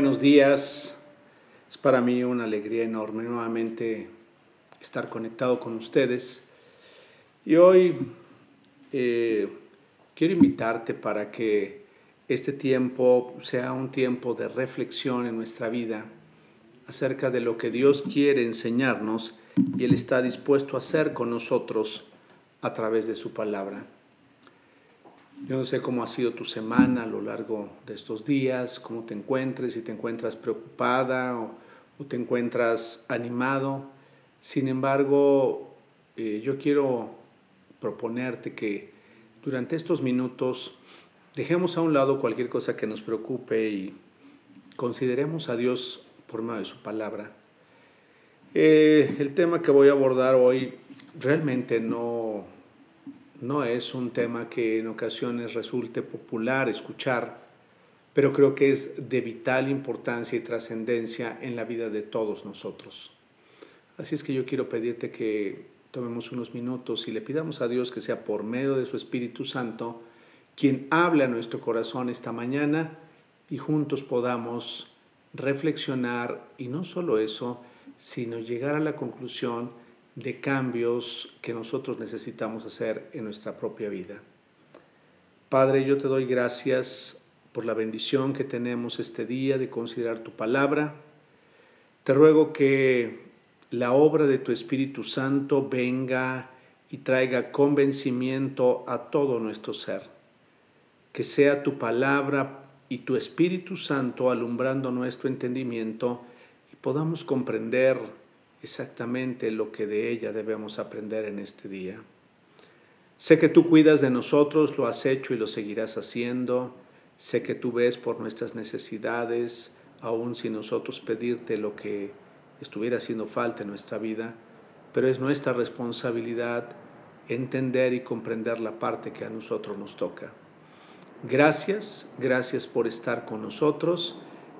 buenos días. Es para mí una alegría enorme nuevamente estar conectado con ustedes. Y hoy eh, quiero invitarte para que este tiempo sea un tiempo de reflexión en nuestra vida acerca de lo que Dios quiere enseñarnos y Él está dispuesto a hacer con nosotros a través de su palabra. Yo no sé cómo ha sido tu semana a lo largo de estos días, cómo te encuentres, si te encuentras preocupada o, te encuentras animado. Sin embargo, eh, yo quiero proponerte que durante estos minutos dejemos a un lado cualquier cosa que nos preocupe y consideremos a Dios por medio de su palabra. Eh, el tema que voy a abordar hoy realmente no no es un tema que en ocasiones resulte popular escuchar, pero creo que es de vital importancia y trascendencia en la vida de todos nosotros. Así es que yo quiero pedirte que tomemos unos minutos y le pidamos a Dios que sea por medio de su Espíritu Santo quien hable a nuestro corazón esta mañana y juntos podamos reflexionar y no solo eso, sino llegar a la conclusión de cambios que nosotros necesitamos hacer en nuestra propia vida. Padre, yo te doy gracias por la bendición que tenemos este día de considerar tu palabra. Te ruego que la obra de tu Espíritu Santo venga y traiga convencimiento a todo nuestro ser. Que sea tu palabra y tu Espíritu Santo alumbrando nuestro entendimiento y podamos comprender exactamente lo que de ella debemos aprender en este día. Sé que tú cuidas de nosotros, lo has hecho y lo seguirás haciendo. Sé que tú ves por nuestras necesidades, aun sin nosotros pedirte lo que estuviera haciendo falta en nuestra vida, pero es nuestra responsabilidad entender y comprender la parte que a nosotros nos toca. Gracias, gracias por estar con nosotros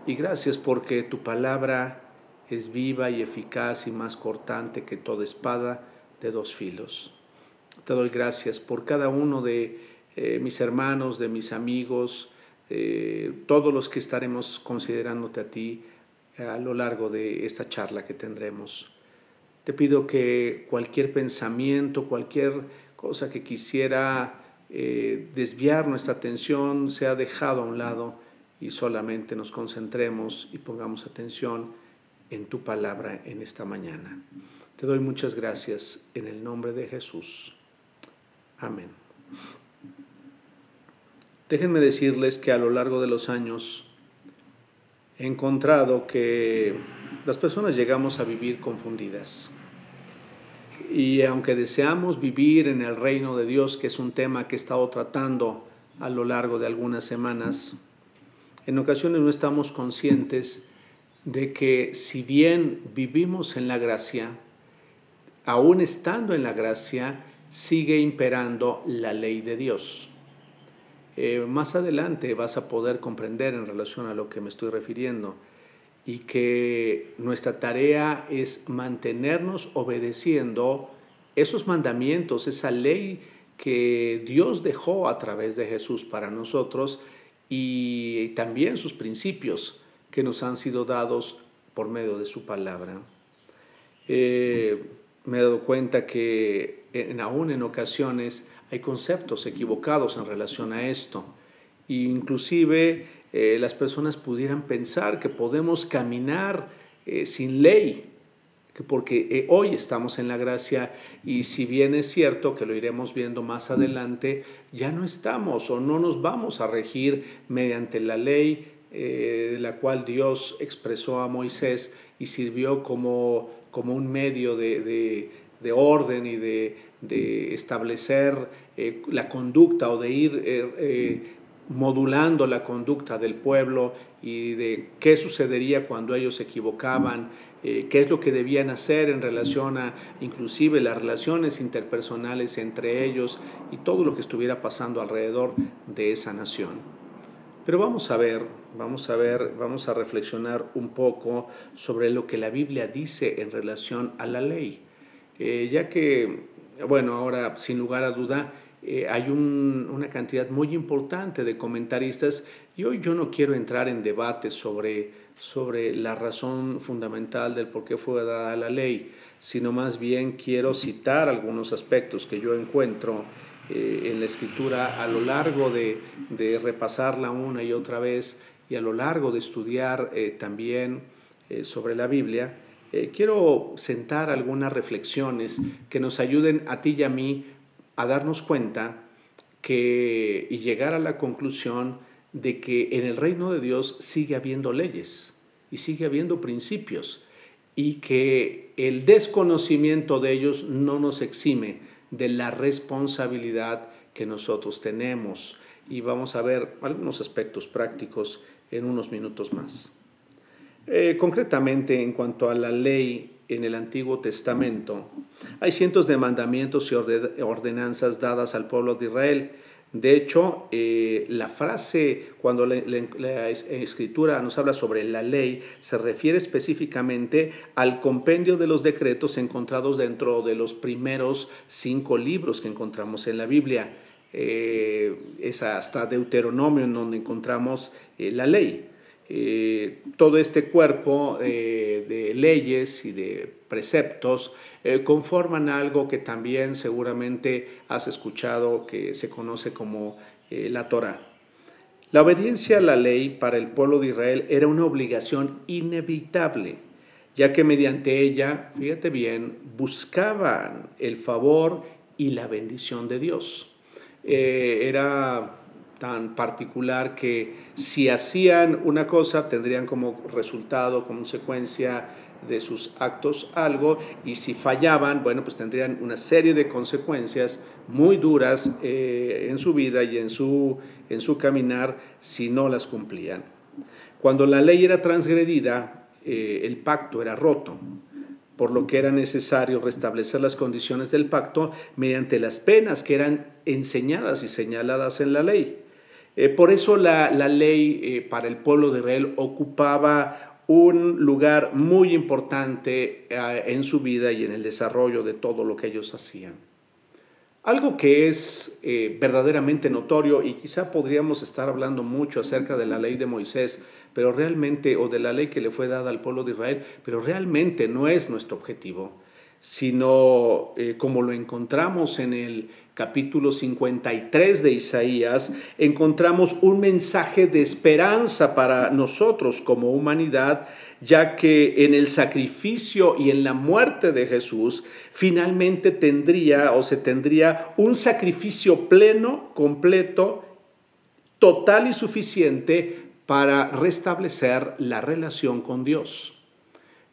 y gracias porque tu palabra es viva y eficaz y más cortante que toda espada de dos filos. Te doy gracias por cada uno de eh, mis hermanos, de mis amigos, eh, todos los que estaremos considerándote a ti a lo largo de esta charla que tendremos. Te pido que cualquier pensamiento, cualquier cosa que quisiera eh, desviar nuestra atención sea dejado a un lado y solamente nos concentremos y pongamos atención en tu palabra en esta mañana. Te doy muchas gracias en el nombre de Jesús. Amén. Déjenme decirles que a lo largo de los años he encontrado que las personas llegamos a vivir confundidas. Y aunque deseamos vivir en el reino de Dios, que es un tema que he estado tratando a lo largo de algunas semanas, en ocasiones no estamos conscientes de que si bien vivimos en la gracia, aún estando en la gracia, sigue imperando la ley de Dios. Eh, más adelante vas a poder comprender en relación a lo que me estoy refiriendo y que nuestra tarea es mantenernos obedeciendo esos mandamientos, esa ley que Dios dejó a través de Jesús para nosotros y también sus principios que nos han sido dados por medio de su palabra. Eh, me he dado cuenta que en, aún en ocasiones hay conceptos equivocados en relación a esto. E inclusive eh, las personas pudieran pensar que podemos caminar eh, sin ley, porque hoy estamos en la gracia y si bien es cierto que lo iremos viendo más adelante, ya no estamos o no nos vamos a regir mediante la ley eh, la cual Dios expresó a Moisés y sirvió como, como un medio de, orden y de, establecer eh, la conducta o de ir eh, modulando la conducta del pueblo y de qué sucedería cuando ellos se equivocaban, qué es lo que debían hacer en relación a inclusive las relaciones interpersonales entre ellos y todo lo que estuviera pasando alrededor de esa nación. Pero vamos a ver, vamos a ver, vamos a reflexionar un poco sobre lo que la Biblia dice en relación a la ley. Eh, ya que, bueno, ahora sin lugar a duda, eh, hay una cantidad muy importante de comentaristas y hoy yo no quiero entrar en debate sobre, sobre la razón fundamental del por qué fue dada la ley, sino más bien quiero citar algunos aspectos que yo encuentro eh, en la escritura a lo largo de, repasarla una y otra vez y a lo largo de estudiar eh, también eh, sobre la Biblia, quiero sentar algunas reflexiones que nos ayuden a ti y a mí a darnos cuenta que, y llegar a la conclusión de que en el reino de Dios sigue habiendo leyes y sigue habiendo principios y que el desconocimiento de ellos no nos exime de la responsabilidad que nosotros tenemos. Y vamos a ver algunos aspectos prácticos en unos minutos más. Eh, concretamente, en cuanto a la ley en el Antiguo Testamento, hay cientos de mandamientos y ordenanzas dadas al pueblo de Israel de hecho, eh, la frase cuando la, escritura nos habla sobre la ley se refiere específicamente al compendio de los decretos encontrados dentro de los primeros cinco libros que encontramos en la Biblia. Eh, es hasta Deuteronomio en donde encontramos eh, la ley. Todo este cuerpo de leyes y de preceptos eh, conforman algo que también seguramente has escuchado que se conoce como la Torah. La obediencia a la ley para el pueblo de Israel era una obligación inevitable, ya que mediante ella, fíjate bien, buscaban el favor y la bendición de Dios. era tan particular que si hacían una cosa tendrían como resultado, como consecuencia de sus actos algo y si fallaban, bueno, pues tendrían una serie de consecuencias muy duras eh, en su vida y en su, en su caminar si no las cumplían. Cuando la ley era transgredida, eh, el pacto era roto, por lo que era necesario restablecer las condiciones del pacto mediante las penas que eran enseñadas y señaladas en la ley. Eh, por eso la, ley eh, para el pueblo de Israel ocupaba un lugar muy importante eh, en su vida y en el desarrollo de todo lo que ellos hacían. Algo que es verdaderamente notorio y quizá podríamos estar hablando mucho acerca de la ley de Moisés, pero realmente, o de la ley que le fue dada al pueblo de Israel, pero realmente no es nuestro objetivo, sino como lo encontramos en el, capítulo 53 de Isaías, encontramos un mensaje de esperanza para nosotros como humanidad, ya que en el sacrificio y en la muerte de Jesús finalmente tendría o se tendría un sacrificio pleno, completo, total y suficiente para restablecer la relación con Dios.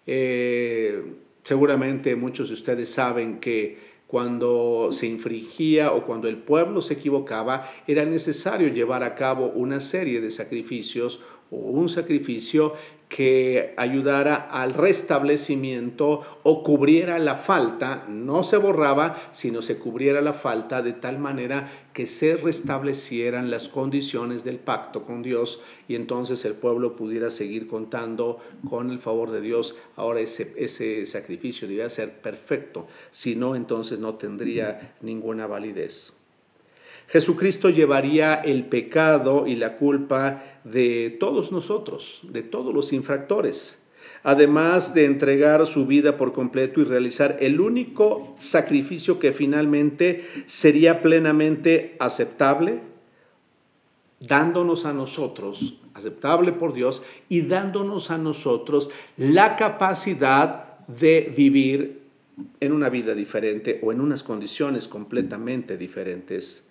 Eh, seguramente muchos de ustedes saben que cuando se infringía o cuando el pueblo se equivocaba, era necesario llevar a cabo una serie de sacrificios o un sacrificio que ayudara al restablecimiento o cubriera la falta, no se borraba, sino se cubriera la falta de tal manera que se restablecieran las condiciones del pacto con Dios y entonces el pueblo pudiera seguir contando con el favor de Dios. Ahora ese, ese sacrificio debía ser perfecto, si no, entonces no tendría ninguna validez. Jesucristo llevaría el pecado y la culpa de todos nosotros, de todos los infractores, además de entregar su vida por completo y realizar el único sacrificio que finalmente sería plenamente aceptable, dándonos a nosotros, aceptable por Dios, y dándonos a nosotros la capacidad de vivir en una vida diferente o en unas condiciones completamente diferentes.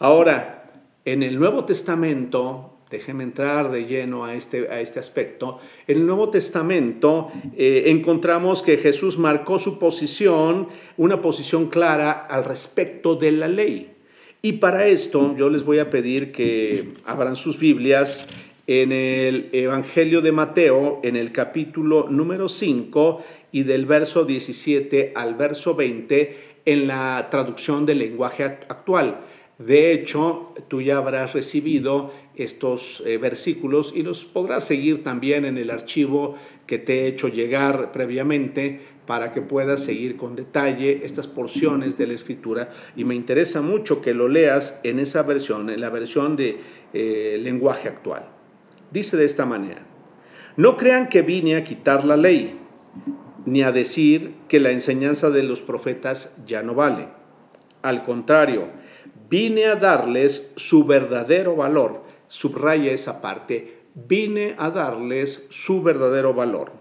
Ahora, en el Nuevo Testamento, déjeme entrar de lleno a este, a este aspecto, en el Nuevo Testamento eh, encontramos que Jesús marcó su posición, una posición clara al respecto de la ley. Y para esto yo les voy a pedir que abran sus Biblias en el Evangelio de Mateo, en el capítulo número 5 y del verso 17 al verso 20, en la traducción del lenguaje actual. De hecho, tú ya habrás recibido estos eh, versículos y los podrás seguir también en el archivo que te he hecho llegar previamente para que puedas seguir con detalle estas porciones de la escritura y me interesa mucho que lo leas en esa versión, en la versión de eh, lenguaje actual. Dice de esta manera, No crean que vine a quitar la ley, ni a decir que la enseñanza de los profetas ya no vale. Al contrario, vine a darles su verdadero valor. Subraya esa parte. Vine a darles su verdadero valor.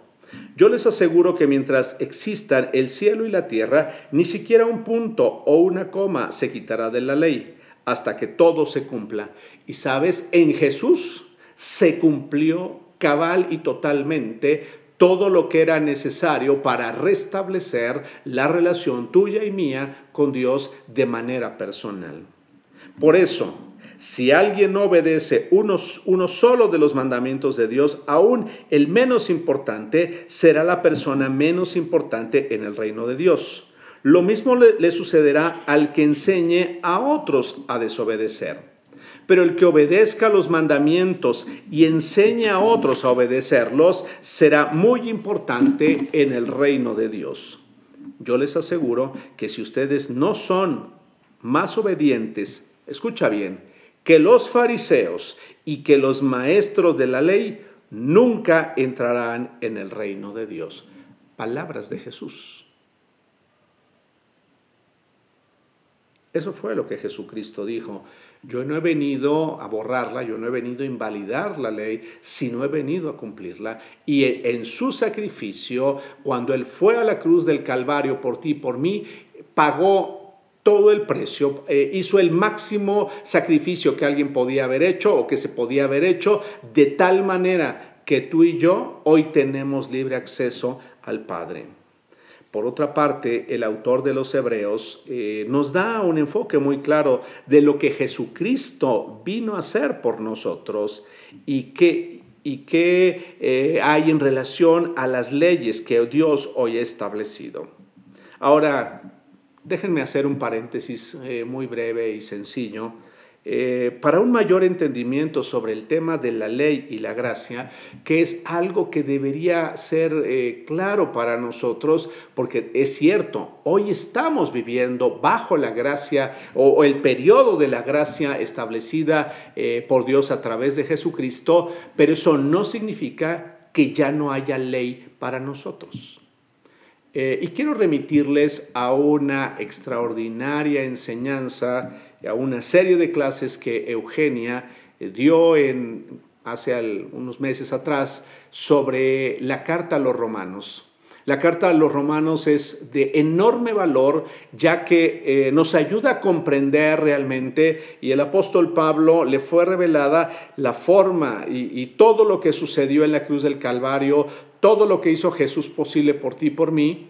Yo les aseguro que mientras existan el cielo y la tierra, ni siquiera un punto o una coma se quitará de la ley hasta que todo se cumpla. Y sabes, en Jesús se cumplió cabal y totalmente todo lo que era necesario para restablecer la relación tuya y mía con Dios de manera personal. Por eso, si alguien no obedece uno, solo de los mandamientos de Dios, aún el menos importante será la persona menos importante en el reino de Dios. Lo mismo le sucederá al que enseñe a otros a desobedecer. Pero el que obedezca los mandamientos y enseñe a otros a obedecerlos será muy importante en el reino de Dios. Yo les aseguro que si ustedes no son más obedientes, escucha bien, que los fariseos y que los maestros de la ley, nunca entrarán en el reino de Dios. Palabras de Jesús. Eso fue lo que Jesucristo dijo. Yo no he venido a borrarla, yo no he venido a invalidar la ley, sino he venido a cumplirla. Y en su sacrificio, cuando Él fue a la cruz del Calvario por ti y por mí, pagó todo el precio, eh, hizo el máximo sacrificio que alguien podía haber hecho o que se podía haber hecho, de tal manera que tú y yo hoy tenemos libre acceso al Padre. Por otra parte, el autor de los Hebreos eh, nos da un enfoque muy claro de lo que Jesucristo vino a hacer por nosotros y qué, y eh, hay en relación a las leyes que Dios hoy ha establecido. Ahora, déjenme hacer un paréntesis eh, muy breve y sencillo eh, para un mayor entendimiento sobre el tema de la ley y la gracia, que es algo que debería ser eh, claro para nosotros, porque es cierto, hoy estamos viviendo bajo la gracia o, el periodo de la gracia establecida por Dios a través de Jesucristo, pero eso no significa que ya no haya ley para nosotros. Y quiero remitirles a una extraordinaria enseñanza a una serie de clases que Eugenia eh, dio hace unos meses atrás sobre la carta a los romanos. La carta a los romanos es de enorme valor ya que eh, nos ayuda a comprender realmente y el apóstol Pablo le fue revelada la forma y, y todo lo que sucedió en la cruz del Calvario, todo lo que hizo Jesús posible por ti y por mí.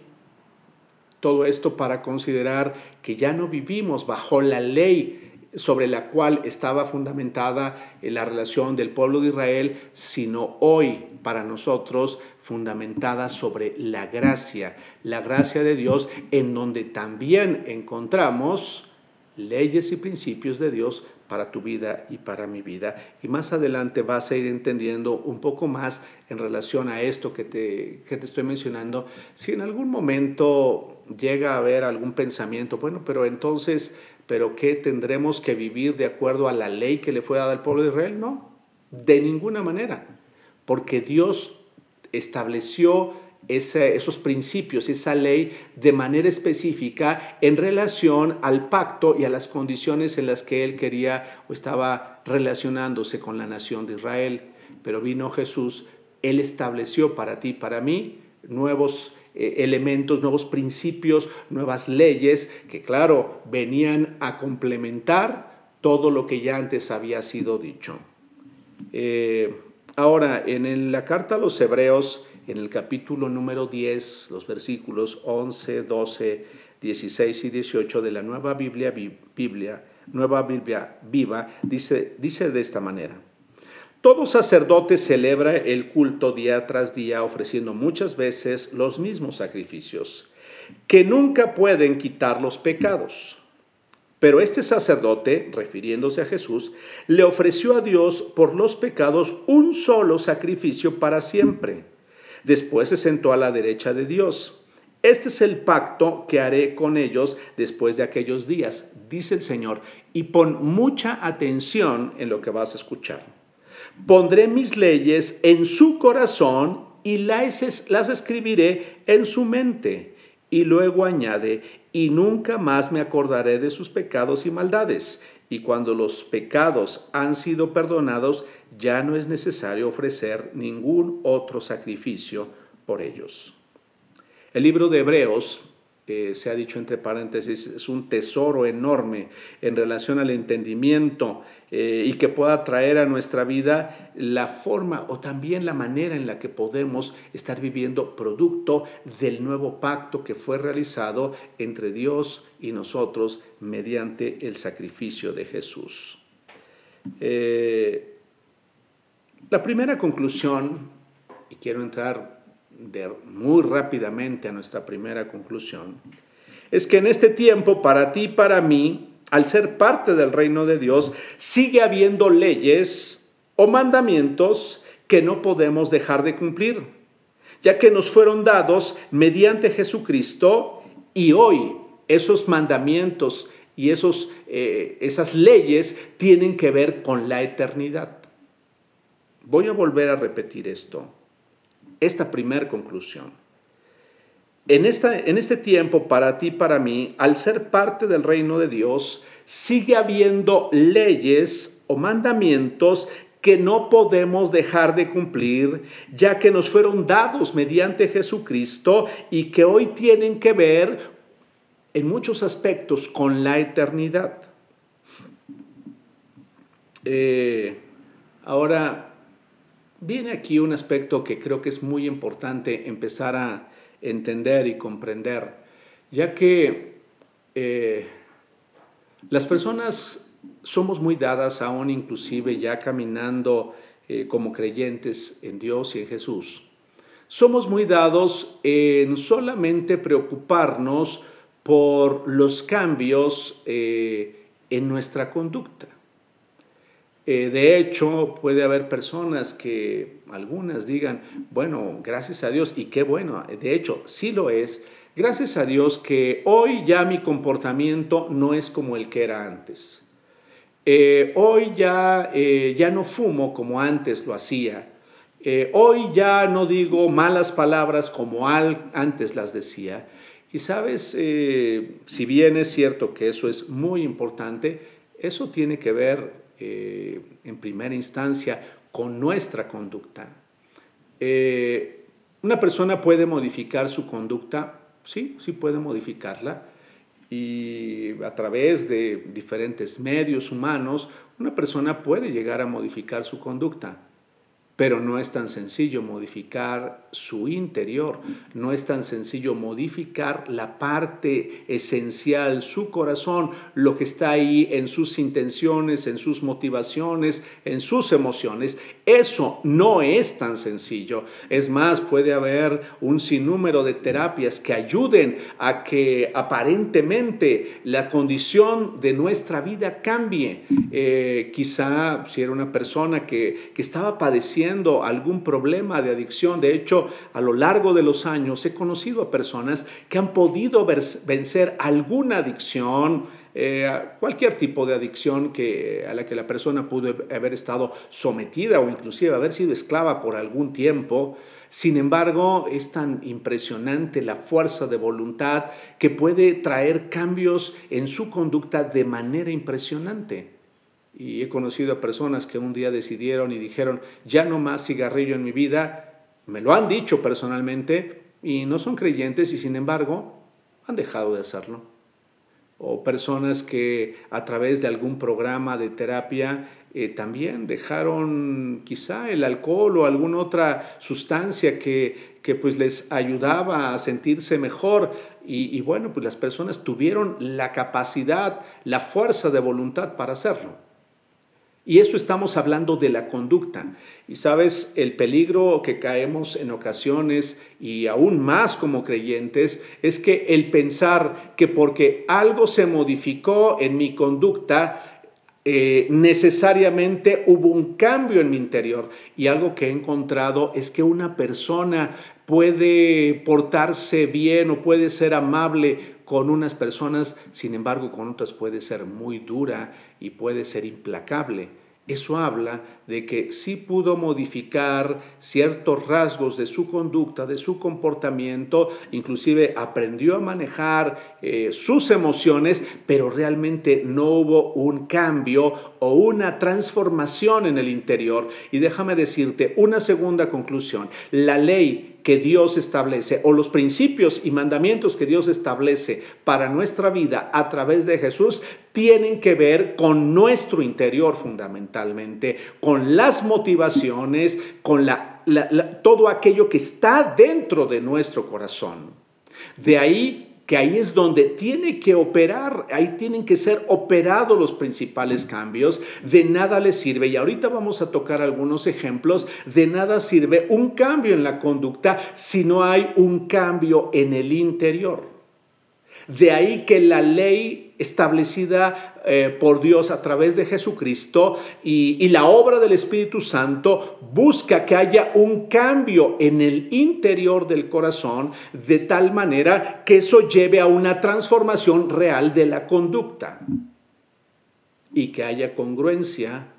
Todo esto para considerar que ya no vivimos bajo la ley sobre la cual estaba fundamentada la relación del pueblo de Israel, sino hoy para nosotros fundamentada sobre la gracia, la gracia de Dios, en donde también encontramos leyes y principios de Dios para tu vida y para mi vida. Y más adelante vas a ir entendiendo un poco más en relación a esto que te, que te estoy mencionando. Si en algún momento llega a haber algún pensamiento, bueno, pero entonces, ¿pero qué tendremos que vivir de acuerdo a la ley que le fue dada al pueblo de Israel? No, de ninguna manera, porque Dios estableció esos principios, esa ley de manera específica en relación al pacto y a las condiciones en las que él quería o estaba relacionándose con la nación de Israel. Pero vino Jesús, él estableció para ti, para mí, nuevos eh, elementos, nuevos principios, nuevas leyes que, claro, venían a complementar todo lo que ya antes había sido dicho. Eh, ahora, en la carta a los hebreos, en el capítulo número 10, los versículos 11, 12, 16 y 18 de la Nueva Biblia, Biblia Nueva Biblia Viva, dice, dice de esta manera. Todo sacerdote celebra el culto día tras día ofreciendo muchas veces los mismos sacrificios, que nunca pueden quitar los pecados. Pero este sacerdote, refiriéndose a Jesús, le ofreció a Dios por los pecados un solo sacrificio para siempre Después se sentó a la derecha de Dios. Este es el pacto que haré con ellos después de aquellos días, dice el Señor, y pon mucha atención en lo que vas a escuchar. Pondré mis leyes en su corazón y las, las escribiré en su mente. Y luego añade, y nunca más me acordaré de sus pecados y maldades. Y cuando los pecados han sido perdonados, ya no es necesario ofrecer ningún otro sacrificio por ellos. El libro de Hebreos se ha dicho entre paréntesis, es un tesoro enorme en relación al entendimiento eh, y que pueda traer a nuestra vida la forma o también la manera en la que podemos estar viviendo producto del nuevo pacto que fue realizado entre Dios y nosotros mediante el sacrificio de Jesús. Eh, la primera conclusión, y quiero entrar muy rápidamente a nuestra primera conclusión, es que en este tiempo, para ti y para mí, al ser parte del reino de Dios, sigue habiendo leyes o mandamientos que no podemos dejar de cumplir, ya que nos fueron dados mediante Jesucristo y hoy esos mandamientos y esos, eh, esas leyes tienen que ver con la eternidad. Voy a volver a repetir esto esta primera conclusión. En, esta, en este tiempo, para ti, para mí, al ser parte del reino de Dios, sigue habiendo leyes o mandamientos que no podemos dejar de cumplir, ya que nos fueron dados mediante Jesucristo y que hoy tienen que ver en muchos aspectos con la eternidad. Eh, ahora, Viene aquí un aspecto que creo que es muy importante empezar a entender y comprender, ya que eh, las personas somos muy dadas aún inclusive ya caminando eh, como creyentes en Dios y en Jesús. Somos muy dados en solamente preocuparnos por los cambios eh, en nuestra conducta. Eh, de hecho, puede haber personas que algunas digan, bueno, gracias a Dios, y qué bueno, de hecho, sí lo es, gracias a Dios que hoy ya mi comportamiento no es como el que era antes. Eh, hoy ya, eh, ya no fumo como antes lo hacía. hoy ya no digo malas palabras como antes las decía. Y sabes, si bien es cierto que eso es muy importante, eso tiene que ver eh, en primera instancia con nuestra conducta. Eh, una persona puede modificar su conducta, sí, sí puede modificarla, y a través de diferentes medios humanos, una persona puede llegar a modificar su conducta. Pero no es tan sencillo modificar su interior, no es tan sencillo modificar la parte esencial, su corazón, lo que está ahí en sus intenciones, en sus motivaciones, en sus emociones. Eso no es tan sencillo. Es más, puede haber un sinnúmero de terapias que ayuden a que aparentemente la condición de nuestra vida cambie. Eh, quizá si era una persona que, que estaba padeciendo, algún problema de adicción. De hecho, a lo largo de los años he conocido a personas que han podido vencer alguna adicción, eh, cualquier tipo de adicción que, a la que la persona pudo haber estado sometida o inclusive haber sido esclava por algún tiempo. Sin embargo, es tan impresionante la fuerza de voluntad que puede traer cambios en su conducta de manera impresionante. Y he conocido a personas que un día decidieron y dijeron, ya no más cigarrillo en mi vida. Me lo han dicho personalmente y no son creyentes y sin embargo han dejado de hacerlo. O personas que a través de algún programa de terapia eh, también dejaron quizá el alcohol o alguna otra sustancia que, que pues les ayudaba a sentirse mejor y, y bueno, pues las personas tuvieron la capacidad, la fuerza de voluntad para hacerlo. Y eso estamos hablando de la conducta. Y sabes, el peligro que caemos en ocasiones y aún más como creyentes es que el pensar que porque algo se modificó en mi conducta, eh, necesariamente hubo un cambio en mi interior. Y algo que he encontrado es que una persona puede portarse bien o puede ser amable con unas personas, sin embargo con otras puede ser muy dura y puede ser implacable. Eso habla de que sí pudo modificar ciertos rasgos de su conducta, de su comportamiento, inclusive aprendió a manejar eh, sus emociones, pero realmente no hubo un cambio o una transformación en el interior. Y déjame decirte una segunda conclusión. La ley que Dios establece o los principios y mandamientos que Dios establece para nuestra vida a través de Jesús tienen que ver con nuestro interior fundamentalmente, con las motivaciones, con la, todo aquello que está dentro de nuestro corazón. De ahí que ahí es donde tiene que operar, ahí tienen que ser operados los principales cambios, de nada le sirve, y ahorita vamos a tocar algunos ejemplos, de nada sirve un cambio en la conducta si no hay un cambio en el interior. De ahí que la ley establecida eh, por Dios a través de Jesucristo y, y, la obra del Espíritu Santo busca que haya un cambio en el interior del corazón de tal manera que eso lleve a una transformación real de la conducta y que haya congruencia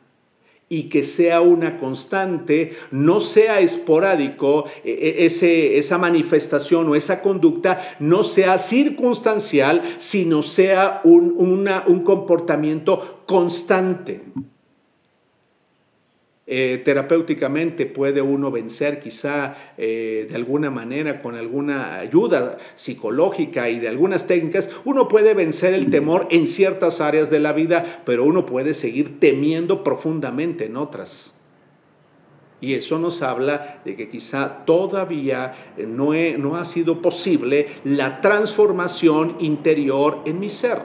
y que sea una constante, no sea esporádico, e, e, ese, esa manifestación o esa conducta no sea circunstancial, sino sea un, un comportamiento constante. Eh, terapéuticamente puede uno vencer quizá eh, de alguna manera con alguna ayuda psicológica y de algunas técnicas, uno puede vencer el temor en ciertas áreas de la vida, pero uno puede seguir temiendo profundamente en otras. Y eso nos habla de que quizá todavía eh, no, no, ha sido posible la transformación interior en mi ser,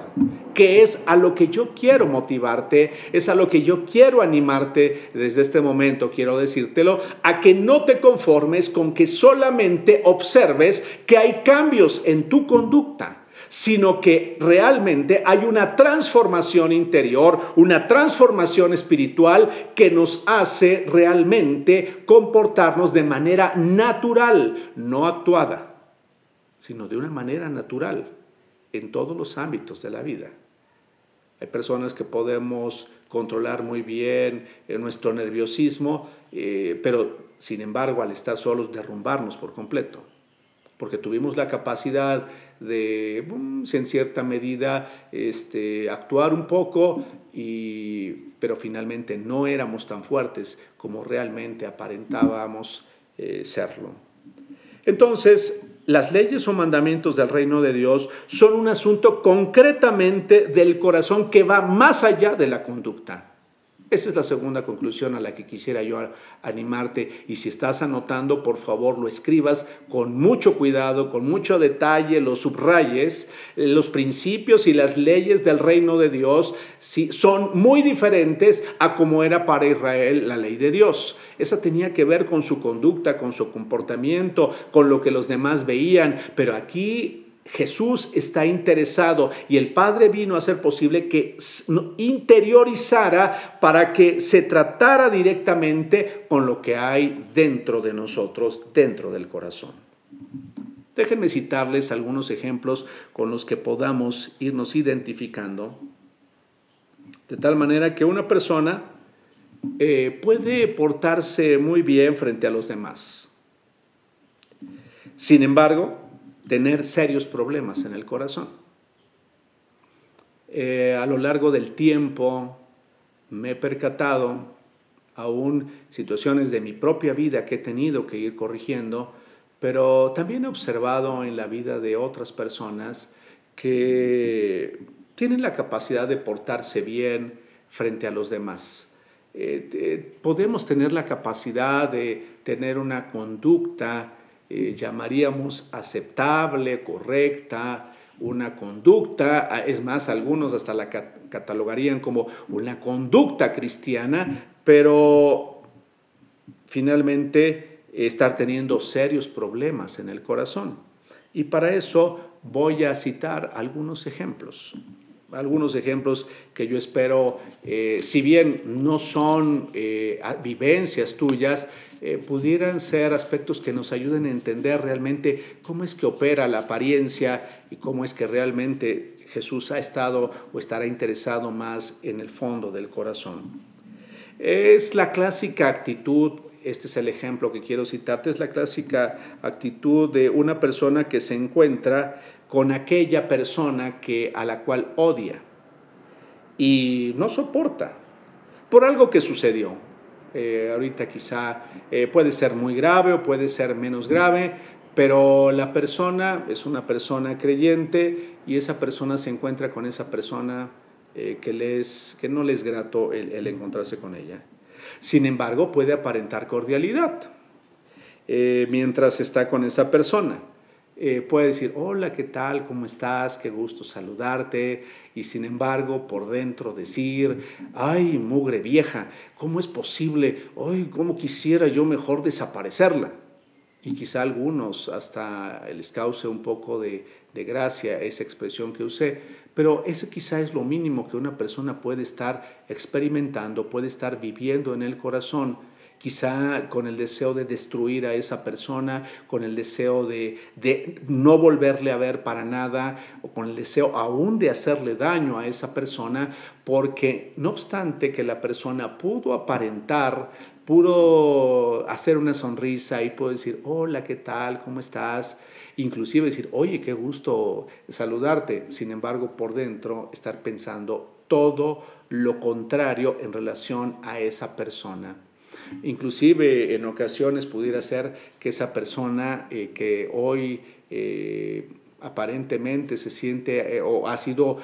que es a lo que yo quiero motivarte, es a lo que yo quiero animarte desde este momento, quiero decírtelo, a que no te conformes con que solamente observes que hay cambios en tu conducta sino que realmente hay una transformación interior, una transformación espiritual que nos hace realmente comportarnos de manera natural, no actuada, sino de una manera natural en todos los ámbitos de la vida. Hay personas que podemos controlar muy bien eh, nuestro nerviosismo, eh, pero sin embargo al estar solos derrumbarnos por completo, porque tuvimos la capacidad de, en cierta medida, este, actuar un poco, y, pero finalmente no éramos tan fuertes como realmente aparentábamos eh, serlo. Entonces, las leyes o mandamientos del reino de Dios son un asunto concretamente del corazón que va más allá de la conducta. Esa es la segunda conclusión a la que quisiera yo animarte y si estás anotando, por favor lo escribas con mucho cuidado, con mucho detalle, lo subrayes. Los principios y las leyes del reino de Dios son muy diferentes a como era para Israel la ley de Dios. Esa tenía que ver con su conducta, con su comportamiento, con lo que los demás veían, pero aquí Jesús está interesado y el Padre vino a hacer posible que interiorizara para que se tratara directamente con lo que hay dentro de nosotros, dentro del corazón. Déjenme citarles algunos ejemplos con los que podamos irnos identificando, de tal manera que una persona eh, puede portarse muy bien frente a los demás. Sin embargo, tener serios problemas en el corazón. Eh, a lo largo del tiempo me he percatado, aún situaciones de mi propia vida que he tenido que ir corrigiendo, pero también he observado en la vida de otras personas que tienen la capacidad de portarse bien frente a los demás. Eh, podemos tener la capacidad de tener una conducta eh, llamaríamos aceptable, correcta, una conducta, es más, algunos hasta la catalogarían como una conducta cristiana, pero finalmente estar teniendo serios problemas en el corazón. Y para eso voy a citar algunos ejemplos algunos ejemplos que yo espero, eh, si bien no son eh, vivencias tuyas, eh, pudieran ser aspectos que nos ayuden a entender realmente cómo es que opera la apariencia y cómo es que realmente Jesús ha estado o estará interesado más en el fondo del corazón. Es la clásica actitud, este es el ejemplo que quiero citarte, es la clásica actitud de una persona que se encuentra con aquella persona que, a la cual odia y no soporta por algo que sucedió. Eh, ahorita quizá eh, puede ser muy grave o puede ser menos grave, pero la persona es una persona creyente y esa persona se encuentra con esa persona eh, que, les, que no les es grato el, encontrarse con ella. Sin embargo, puede aparentar cordialidad mientras está con esa persona. Eh, puede decir, hola, ¿qué tal? ¿Cómo estás? Qué gusto saludarte. Y sin embargo, por dentro decir, ay, mugre vieja, ¿cómo es posible? Ay, ¿cómo quisiera yo mejor desaparecerla? y quizá algunos hasta les cause un poco de, gracia esa expresión que usé, pero eso quizá es lo mínimo que una persona puede estar experimentando, puede estar viviendo en el corazón, quizá con el deseo de destruir a esa persona, con el deseo de, de, no volverle a ver para nada, o con el deseo aún de hacerle daño a esa persona, porque no obstante que la persona pudo aparentar puro hacer una sonrisa y puedo decir, hola, ¿qué tal? ¿Cómo estás? Inclusive decir, oye, qué gusto saludarte. Sin embargo, por dentro estar pensando todo lo contrario en relación a esa persona. Inclusive en ocasiones pudiera ser que esa persona eh, que hoy eh, aparentemente se siente eh, o ha sido,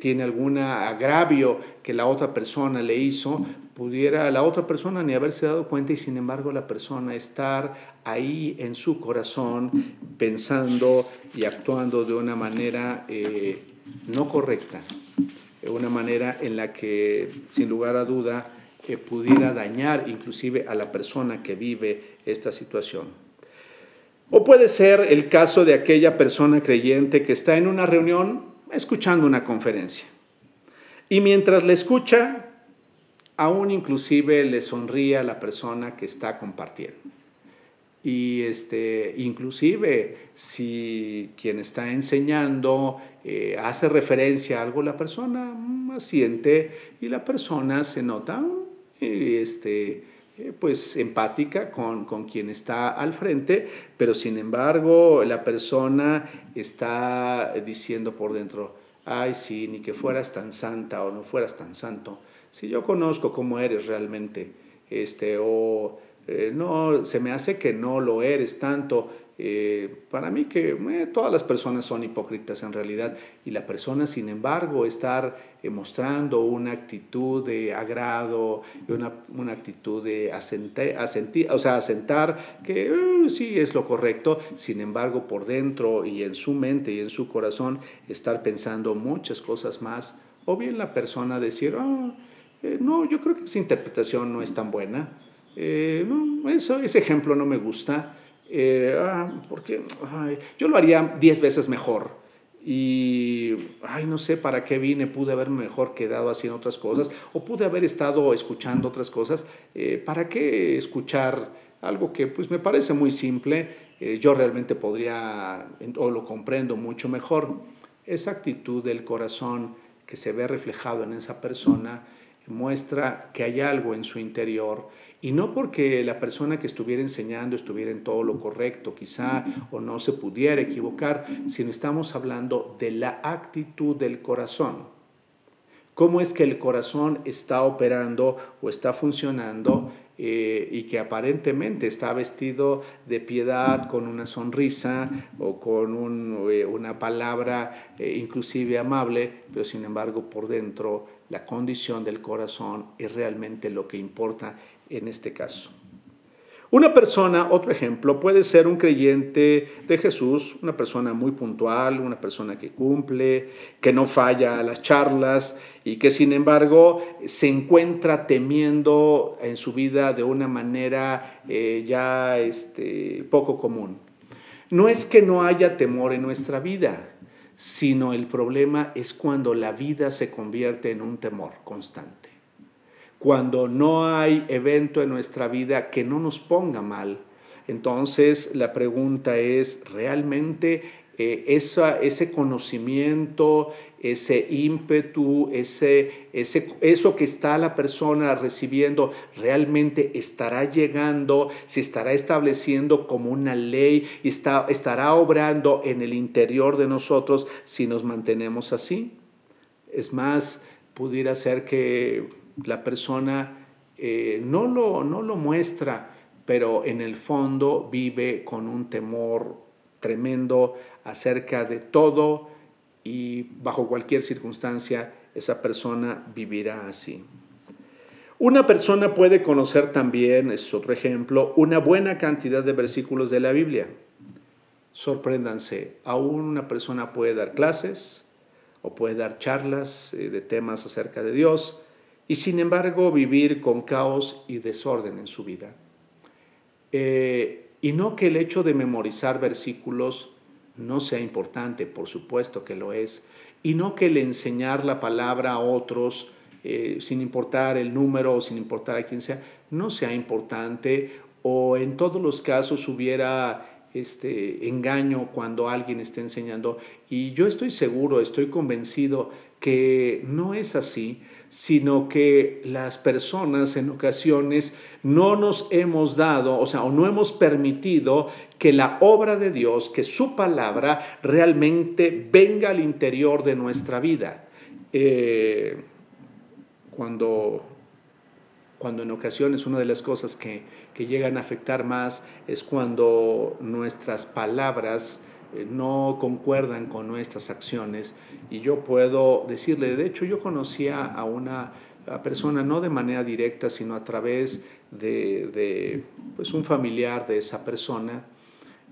tiene algún agravio que la otra persona le hizo, pudiera la otra persona ni haberse dado cuenta y sin embargo la persona estar ahí en su corazón pensando y actuando de una manera no correcta, una manera en la que sin lugar a duda eh, pudiera dañar inclusive a la persona que vive esta situación. O puede ser el caso de aquella persona creyente que está en una reunión escuchando una conferencia. Y mientras le escucha, aún inclusive le sonríe a la persona que está compartiendo. Y este, inclusive si quien está enseñando eh, hace referencia a algo, la persona asiente y la persona se nota este, eh, pues empática con, con, quien está al frente, pero sin embargo la persona está diciendo por dentro, ay sí, ni que fueras tan santa o no fueras tan santo. Si yo conozco cómo eres realmente, este, o eh, no, se me hace que no lo eres tanto, eh, para mí que eh, todas las personas son hipócritas en realidad y la persona sin embargo estar mostrando una actitud de agrado, una, una actitud de sea, asentar que sí es lo correcto, sin embargo por dentro y en su mente y en su corazón estar pensando muchas cosas más, o bien la persona decir, oh, eh, no, yo creo que esa interpretación no es tan buena. Eh, eso, ese ejemplo no me gusta. Eh, ah, yo lo haría diez veces mejor. Y, ay, no sé para qué vine, pude haber mejor quedado haciendo otras cosas o pude haber estado escuchando otras cosas. ¿Para qué escuchar algo que pues me parece muy simple? yo realmente podría, o lo comprendo mucho mejor. Esa actitud del corazón que se ve reflejado en esa persona muestra que hay algo en su interior y no porque la persona que estuviera enseñando estuviera en todo lo correcto, quizá o no se pudiera equivocar, sino estamos hablando de la actitud del corazón. ¿Cómo es que el corazón está operando o está funcionando eh, y que aparentemente está vestido de piedad, con una sonrisa o con eh, una palabra eh, inclusive amable, pero sin embargo por dentro la condición del corazón es realmente lo que importa en este caso. Una persona, otro ejemplo, puede ser un creyente de Jesús, una persona muy puntual, una persona que cumple, que no falla a las charlas y que sin embargo se encuentra temiendo en su vida de una manera eh, ya este, poco común. No es que no haya temor en nuestra vida, sino el problema es cuando la vida se convierte en un temor constante. Cuando no hay evento en nuestra vida que no nos ponga mal. Entonces la pregunta es, ¿realmente eh, ese conocimiento, ese ímpetu, ese, ese, eso que está la persona recibiendo, realmente estará llegando, se estará estableciendo como una ley y está, estará obrando en el interior de nosotros si nos mantenemos así. Es más, pudiera ser que la persona eh, no, lo, no lo muestra, pero en el fondo vive con un temor tremendo acerca de todo y bajo cualquier circunstancia esa persona vivirá así. Una persona puede conocer también, es otro ejemplo, una buena cantidad de versículos de la Biblia. Sorpréndanse, aún una persona puede dar clases o puede dar charlas eh, de temas acerca de Dios y sin embargo vivir con caos y desorden en su vida. Eh, y no que el hecho de memorizar versículos no sea importante, por supuesto que lo es, y no que el enseñar la palabra a otros, eh, sin importar el número o sin importar a quién sea, no sea importante o en todos los casos hubiera este engaño cuando alguien está enseñando. Y yo estoy seguro, estoy convencido que no es así, sino que las personas en ocasiones no nos hemos dado, o sea, o no hemos permitido que la obra de Dios, que su palabra realmente venga al interior de nuestra vida. Eh, cuando, cuando en ocasiones una de las cosas que, que llegan a afectar más es cuando nuestras palabras no concuerdan con nuestras acciones y yo puedo decirle, de hecho yo conocía a una persona no de manera directa, sino a través de, pues un familiar de esa persona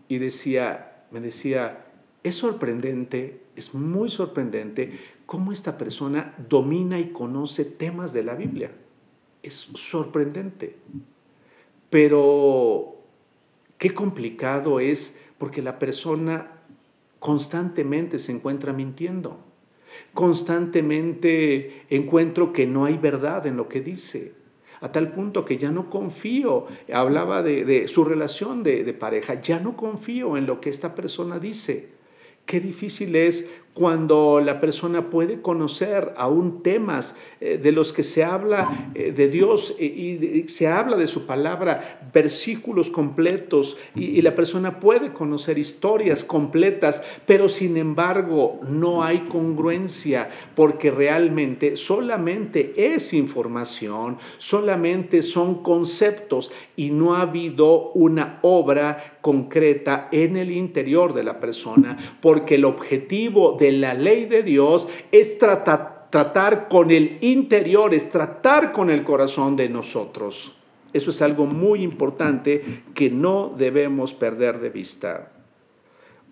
y decía, me decía, es sorprendente, es muy sorprendente cómo esta persona domina y conoce temas de la Biblia. Es sorprendente. Pero qué complicado es porque la persona constantemente se encuentra mintiendo. Constantemente encuentro que no hay verdad en lo que dice. A tal punto que ya no confío, hablaba de, su relación de, pareja, ya no confío en lo que esta persona dice. Qué difícil es cuando la persona puede conocer aún temas eh, de los que se habla eh, de Dios eh, y se habla de su palabra, versículos completos, y la persona puede conocer historias completas, pero sin embargo no hay congruencia porque realmente solamente es información, solamente son conceptos y no ha habido una obra concreta en el interior de la persona, porque el objetivo de la ley de Dios es tratar, tratar con el interior, es tratar con el corazón de nosotros. Eso es algo muy importante que no debemos perder de vista.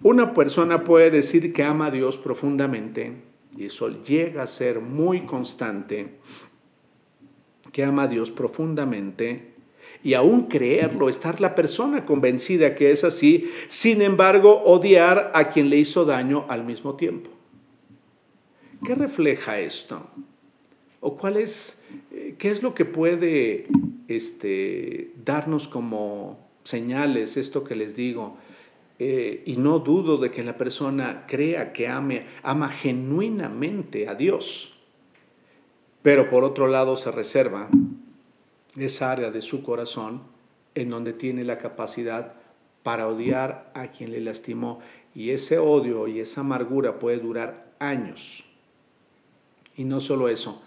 Una persona puede decir que ama a Dios profundamente, y eso llega a ser muy constante, que ama a Dios profundamente, y aún creerlo, estar la persona convencida que es así, sin embargo odiar a quien le hizo daño al mismo tiempo. ¿Qué refleja esto? ¿O cuál es, eh, qué es lo que puede este, darnos como señales esto que les digo? Eh, y no dudo de que la persona crea que ame, ama genuinamente a Dios, pero por otro lado se reserva esa área de su corazón en donde tiene la capacidad para odiar a quien le lastimó. Y ese odio y esa amargura puede durar años. Y no solo eso,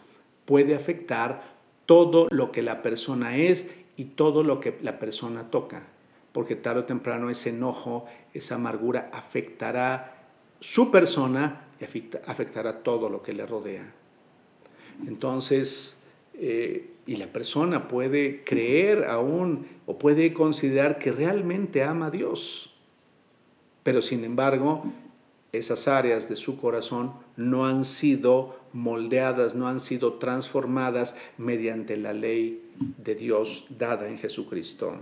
puede afectar todo lo que la persona es y todo lo que la persona toca. Porque tarde o temprano ese enojo, esa amargura afectará su persona y afectará todo lo que le rodea. Entonces, eh, y la persona puede creer aún o puede considerar que realmente ama a Dios. Pero sin embargo, esas áreas de su corazón no han sido moldeadas, no han sido transformadas mediante la ley de Dios dada en Jesucristo.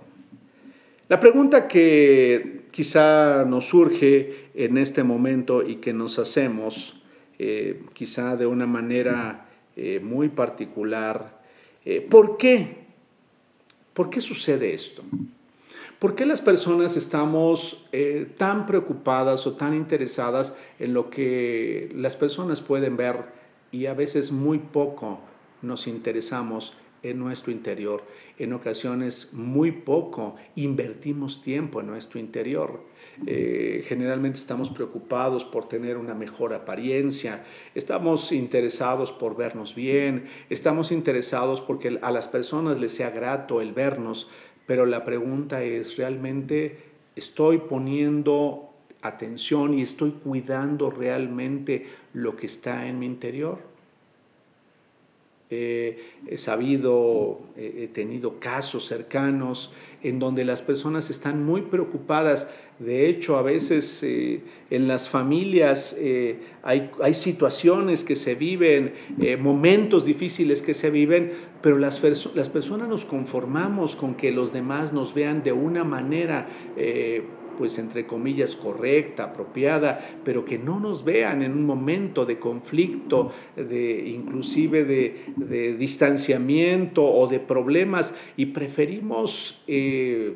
La pregunta que quizá nos surge en este momento y que nos hacemos, eh, quizá de una manera eh, muy particular, eh, ¿Por qué? ¿Por qué sucede esto? ¿Por qué las personas estamos eh, tan preocupadas o tan interesadas en lo que las personas pueden ver y a veces muy poco nos interesamos en nuestro interior? En ocasiones muy poco invertimos tiempo en nuestro interior. Eh, generalmente estamos preocupados por tener una mejor apariencia, estamos interesados por vernos bien, estamos interesados porque a las personas les sea grato el vernos, pero la pregunta es, ¿realmente estoy poniendo atención y estoy cuidando realmente lo que está en mi interior? He sabido, he tenido casos cercanos en donde las personas están muy preocupadas. De hecho, a veces eh, en las familias eh, hay, hay, situaciones que se viven, eh, momentos difíciles que se viven, pero las, las, personas nos conformamos con que los demás nos vean de una manera pues entre comillas correcta, apropiada, pero que no nos vean en un momento de conflicto, de inclusive de, distanciamiento o de problemas y preferimos eh,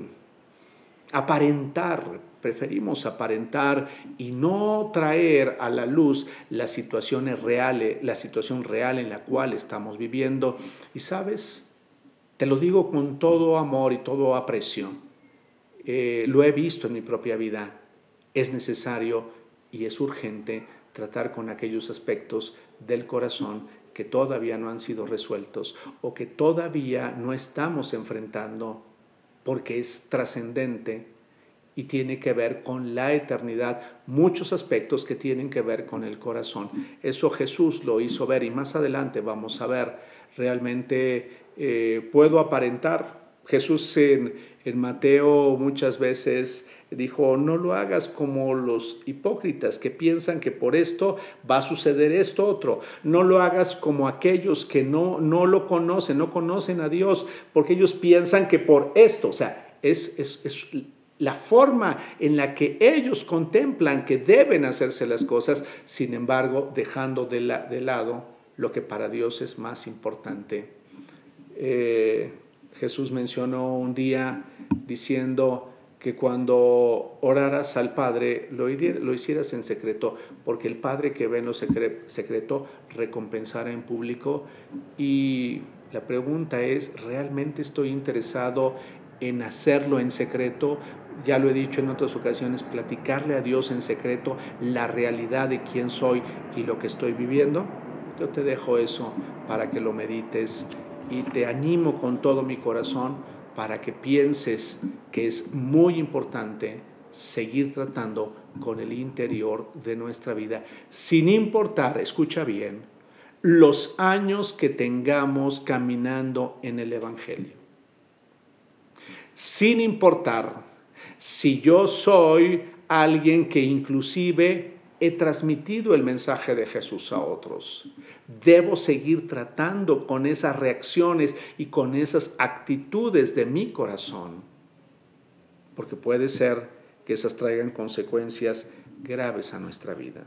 aparentar, preferimos aparentar y no traer a la luz las situaciones reales, la situación real en la cual estamos viviendo. Y sabes, te lo digo con todo amor y todo aprecio eh, lo he visto en mi propia vida. Es necesario y es urgente tratar con aquellos aspectos del corazón que todavía no han sido resueltos o que todavía no estamos enfrentando porque es trascendente y tiene que ver con la eternidad, muchos aspectos que tienen que ver con el corazón. Eso Jesús lo hizo ver y más adelante vamos a ver, realmente eh, puedo aparentar. Jesús en, en Mateo muchas veces dijo, no lo hagas como los hipócritas que piensan que por esto va a suceder esto otro. No lo hagas como aquellos que no, no lo conocen, no conocen a Dios, porque ellos piensan que por esto, o sea, es, es, la forma en la que ellos contemplan que deben hacerse las cosas, sin embargo, dejando de, la, de lado lo que para Dios es más importante. Eh, Jesús mencionó un día diciendo que cuando oraras al Padre lo, hicieras en secreto, porque el Padre que ve en lo secreto recompensará en público. Y la pregunta es, ¿realmente estoy interesado en hacerlo en secreto? Ya lo he dicho en otras ocasiones, platicarle a Dios en secreto la realidad de quién soy y lo que estoy viviendo. Yo te dejo eso para que lo medites y te animo con todo mi corazón para que pienses que es muy importante seguir tratando con el interior de nuestra vida, sin importar, escucha bien, los años que tengamos caminando en el Evangelio. Sin importar si yo soy alguien que inclusive he transmitido el mensaje de Jesús a otros. Debo seguir tratando con esas reacciones y con esas actitudes de mi corazón, porque puede ser que esas traigan consecuencias graves a nuestra vida.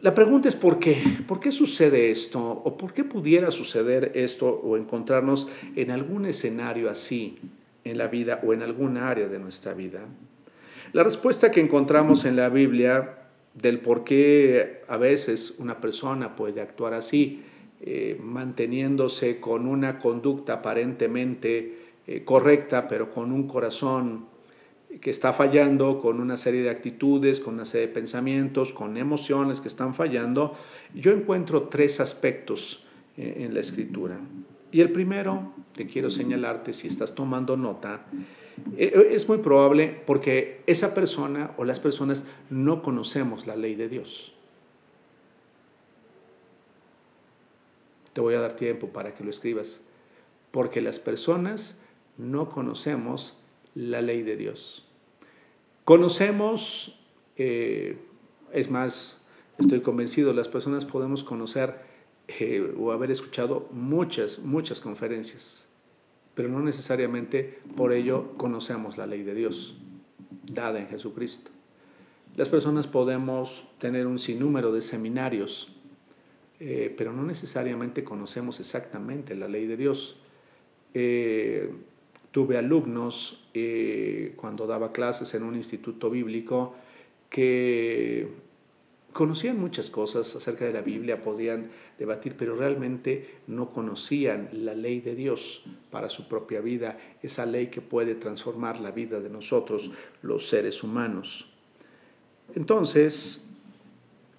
La pregunta es ¿por qué? ¿Por qué sucede esto? ¿O por qué pudiera suceder esto o encontrarnos en algún escenario así en la vida o en alguna área de nuestra vida? La respuesta que encontramos en la Biblia del por qué a veces una persona puede actuar así, eh, manteniéndose con una conducta aparentemente eh, correcta, pero con un corazón que está fallando, con una serie de actitudes, con una serie de pensamientos, con emociones que están fallando, yo encuentro tres aspectos eh, en la escritura. Y el primero que quiero señalarte, si estás tomando nota, es muy probable porque esa persona o las personas no conocemos la ley de Dios. Te voy a dar tiempo para que lo escribas. Porque las personas no conocemos la ley de Dios. Conocemos, eh, es más, estoy convencido, las personas podemos conocer o haber escuchado muchas, muchas conferencias pero no necesariamente por ello conocemos la ley de Dios, dada en Jesucristo. Las personas podemos tener un sinnúmero de seminarios, eh, pero no necesariamente conocemos exactamente la ley de Dios. Eh, tuve alumnos eh, cuando daba clases en un instituto bíblico que conocían muchas cosas acerca de la Biblia, podían debatir, pero realmente no conocían la ley de Dios para su propia vida, esa ley que puede transformar la vida de nosotros, los seres humanos. Entonces,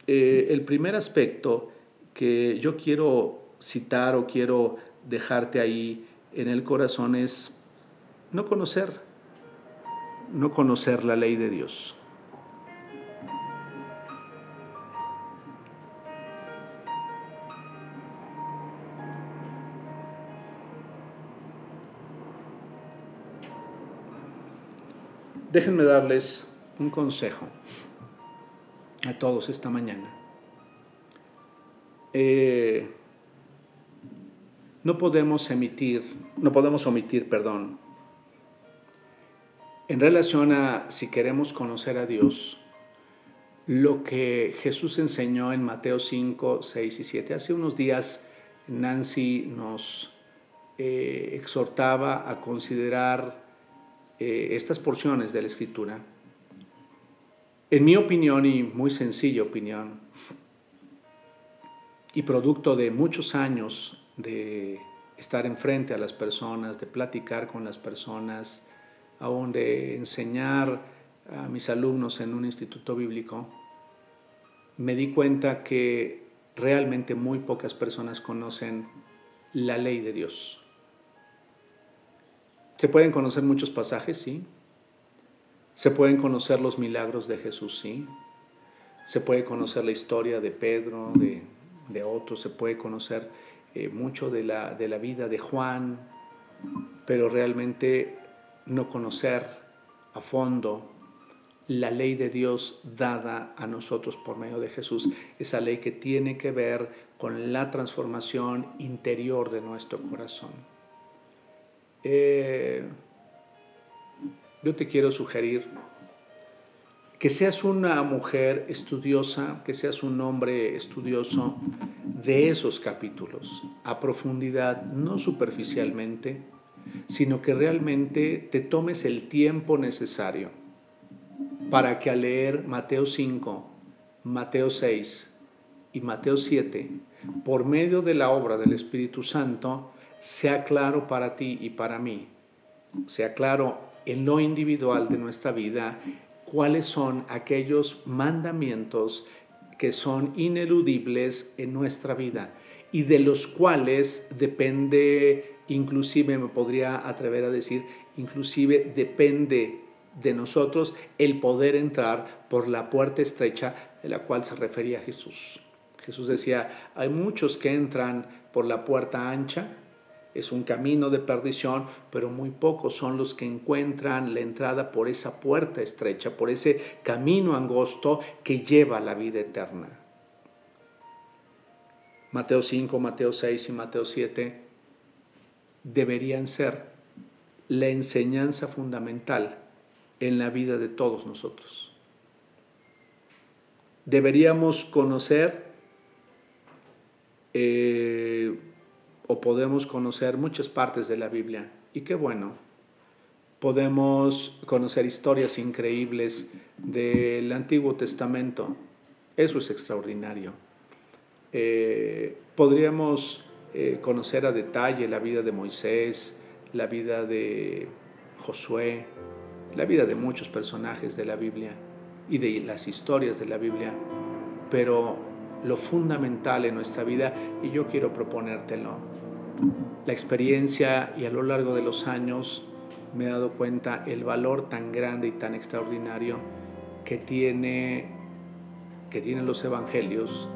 eh, el primer aspecto que yo quiero citar o quiero dejarte ahí en el corazón es no conocer, no conocer la ley de Dios. Déjenme darles un consejo a todos esta mañana. Eh, no podemos emitir, no podemos omitir, perdón, en relación a si queremos conocer a Dios, lo que Jesús enseñó en Mateo 5, 6 y 7. Hace unos días Nancy nos eh, exhortaba a considerar eh, estas porciones de la Escritura. En mi opinión y muy sencilla opinión, y producto de muchos años de estar enfrente a las personas, de platicar con las personas, aún de enseñar a mis alumnos en un instituto bíblico, me di cuenta que realmente muy pocas personas conocen la ley de Dios. Se pueden conocer muchos pasajes, sí. Se pueden conocer los milagros de Jesús, sí. Se puede conocer la historia de Pedro, de, de otros, se puede conocer eh, mucho de la, de la vida de Juan, pero realmente no conocer a fondo la ley de Dios dada a nosotros por medio de Jesús, esa ley que tiene que ver con la transformación interior de nuestro corazón. Eh, yo te quiero sugerir que seas una mujer estudiosa, que seas un hombre estudioso de esos capítulos, a profundidad, no superficialmente, sino que realmente te tomes el tiempo necesario para que al leer Mateo 5, Mateo 6 y Mateo 7, por medio de la obra del Espíritu Santo, sea claro para ti y para mí, sea claro en lo individual de nuestra vida cuáles son aquellos mandamientos que son ineludibles en nuestra vida y de los cuales depende, inclusive me podría atrever a decir, inclusive depende de nosotros el poder entrar por la puerta estrecha de la cual se refería Jesús. Jesús decía, hay muchos que entran por la puerta ancha, es un camino de perdición, pero muy pocos son los que encuentran la entrada por esa puerta estrecha, por ese camino angosto que lleva a la vida eterna. Mateo 5, Mateo 6 y Mateo 7 deberían ser la enseñanza fundamental en la vida de todos nosotros. Deberíamos conocer eh, o podemos conocer muchas partes de la Biblia. Y qué bueno, podemos conocer historias increíbles del Antiguo Testamento. Eso es extraordinario. Eh, podríamos eh, conocer a detalle la vida de Moisés, la vida de Josué, la vida de muchos personajes de la Biblia y de las historias de la Biblia, pero lo fundamental en nuestra vida y yo quiero proponértelo. La experiencia y a lo largo de los años me he dado cuenta el valor tan grande y tan extraordinario que tiene que tienen los evangelios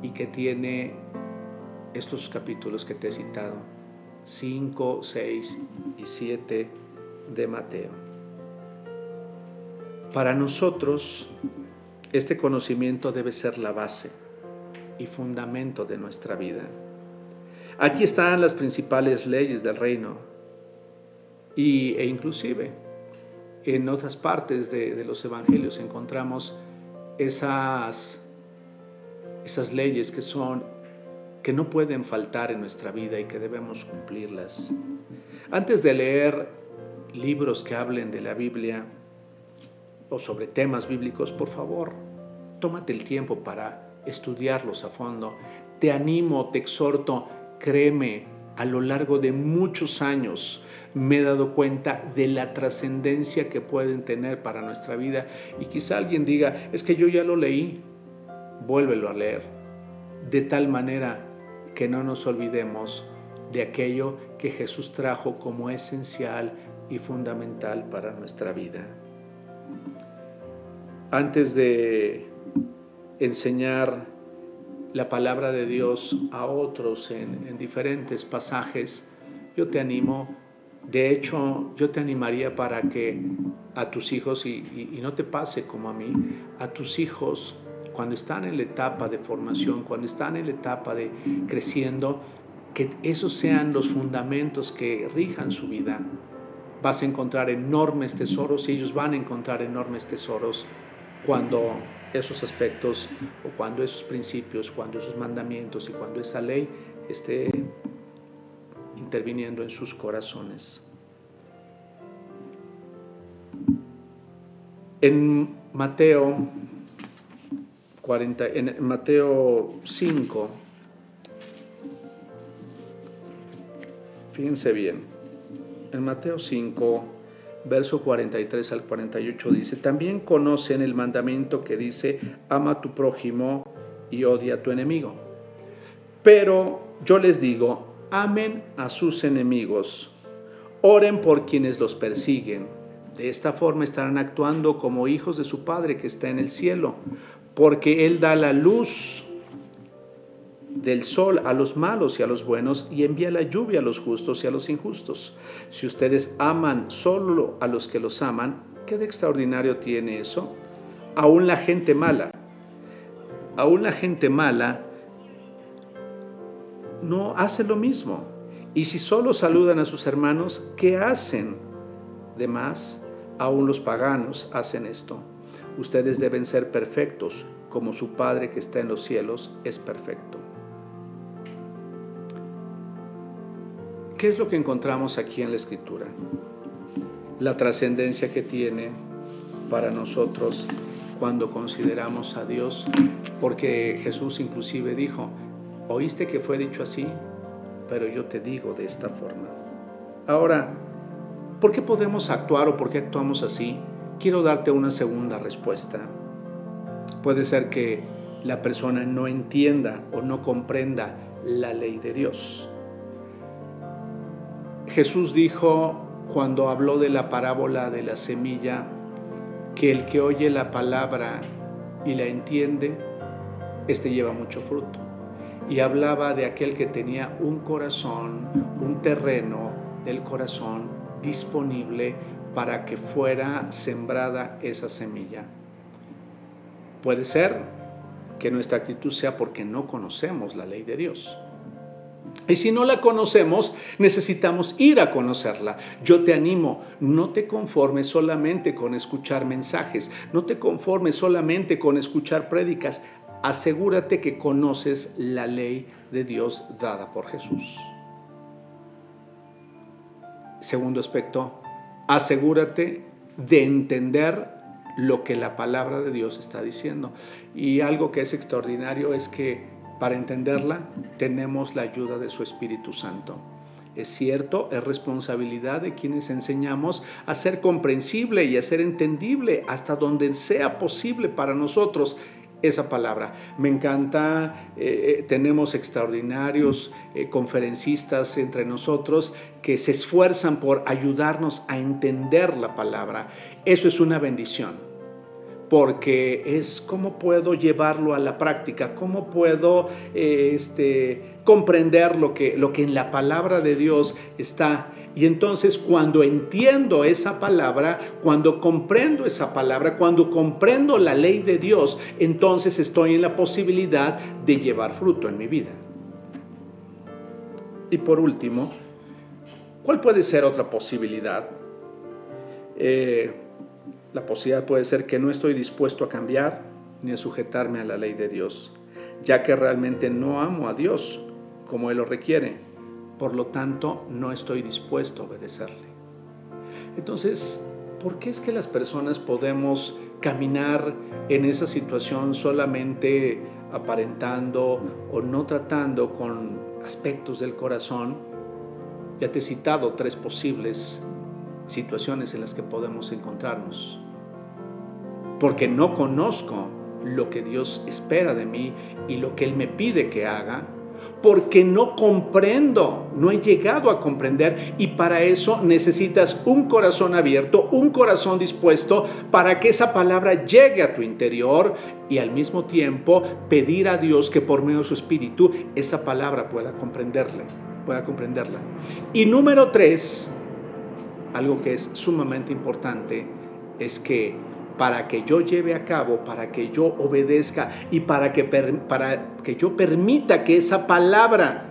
y que tiene estos capítulos que te he citado, 5, 6 y 7 de Mateo. Para nosotros, este conocimiento debe ser la base y fundamento de nuestra vida. Aquí están las principales leyes del reino y, e inclusive en otras partes de, los evangelios encontramos esas, esas leyes que son que no pueden faltar en nuestra vida y que debemos cumplirlas. Antes de leer libros que hablen de la Biblia o sobre temas bíblicos, por favor, tómate el tiempo para estudiarlos a fondo. Te animo, te exhorto, créeme, a lo largo de muchos años me he dado cuenta de la trascendencia que pueden tener para nuestra vida. Y quizá alguien diga, es que yo ya lo leí, vuélvelo a leer, de tal manera que no nos olvidemos de aquello que Jesús trajo como esencial y fundamental para nuestra vida. Antes de enseñar la palabra de Dios a otros en, diferentes pasajes, yo te animo, de hecho, yo te animaría para que a tus hijos, y, y no te pase como a mí, a tus hijos, cuando están en la etapa de formación, cuando están en la etapa de creciendo, que esos sean los fundamentos que rijan su vida. Vas a encontrar enormes tesoros y ellos van a encontrar enormes tesoros cuando esos aspectos o cuando esos principios, cuando esos mandamientos y cuando esa ley esté interviniendo en sus corazones. En Mateo 40, en Mateo 5 Fíjense bien, en Mateo 5, verso 43 al 48 dice, también conocen el mandamiento que dice, ama a tu prójimo y odia a tu enemigo. Pero yo les digo, amen a sus enemigos, oren por quienes los persiguen. De esta forma estarán actuando como hijos de su Padre que está en el cielo, porque Él da la luz del sol a los malos y a los buenos y envía la lluvia a los justos y a los injustos. Si ustedes aman solo a los que los aman, ¿qué de extraordinario tiene eso? Aún la gente mala, aún la gente mala no hace lo mismo. Y si solo saludan a sus hermanos, ¿qué hacen? De más, aún los paganos hacen esto. Ustedes deben ser perfectos, como su Padre que está en los cielos es perfecto. ¿Qué es lo que encontramos aquí en la escritura? La trascendencia que tiene para nosotros cuando consideramos a Dios, porque Jesús inclusive dijo, oíste que fue dicho así, pero yo te digo de esta forma. Ahora, ¿por qué podemos actuar o por qué actuamos así? Quiero darte una segunda respuesta. Puede ser que la persona no entienda o no comprenda la ley de Dios. Jesús dijo cuando habló de la parábola de la semilla, que el que oye la palabra y la entiende, este lleva mucho fruto. Y hablaba de aquel que tenía un corazón, un terreno del corazón disponible para que fuera sembrada esa semilla. Puede ser que nuestra actitud sea porque no conocemos la ley de Dios. Y si no la conocemos, necesitamos ir a conocerla. Yo te animo, no te conformes solamente con escuchar mensajes, no te conformes solamente con escuchar prédicas. Asegúrate que conoces la ley de Dios dada por Jesús. Segundo aspecto, asegúrate de entender lo que la palabra de Dios está diciendo. Y algo que es extraordinario es que para entenderla tenemos la ayuda de su Espíritu Santo. Es cierto, es responsabilidad de quienes enseñamos a ser comprensible y a ser entendible hasta donde sea posible para nosotros esa palabra. Me encanta, eh, eh, tenemos extraordinarios eh, conferencistas entre nosotros que se esfuerzan por ayudarnos a entender la palabra. Eso es una bendición porque es cómo puedo llevarlo a la práctica, cómo puedo eh, este, comprender lo que, lo que en la palabra de Dios está. Y entonces cuando entiendo esa palabra, cuando comprendo esa palabra, cuando comprendo la ley de Dios, entonces estoy en la posibilidad de llevar fruto en mi vida. Y por último, ¿cuál puede ser otra posibilidad? Eh, la posibilidad puede ser que no estoy dispuesto a cambiar ni a sujetarme a la ley de Dios, ya que realmente no amo a Dios como Él lo requiere. Por lo tanto, no estoy dispuesto a obedecerle. Entonces, ¿por qué es que las personas podemos caminar en esa situación solamente aparentando o no tratando con aspectos del corazón? Ya te he citado tres posibles situaciones en las que podemos encontrarnos. Porque no conozco lo que Dios espera de mí y lo que Él me pide que haga porque no comprendo, no he llegado a comprender y para eso necesitas un corazón abierto, un corazón dispuesto para que esa palabra llegue a tu interior y al mismo tiempo pedir a Dios que por medio de su espíritu esa palabra pueda comprenderla, pueda comprenderla. Y número tres, algo que es sumamente importante es que para que yo lleve a cabo, para que yo obedezca y para que, para que yo permita que esa palabra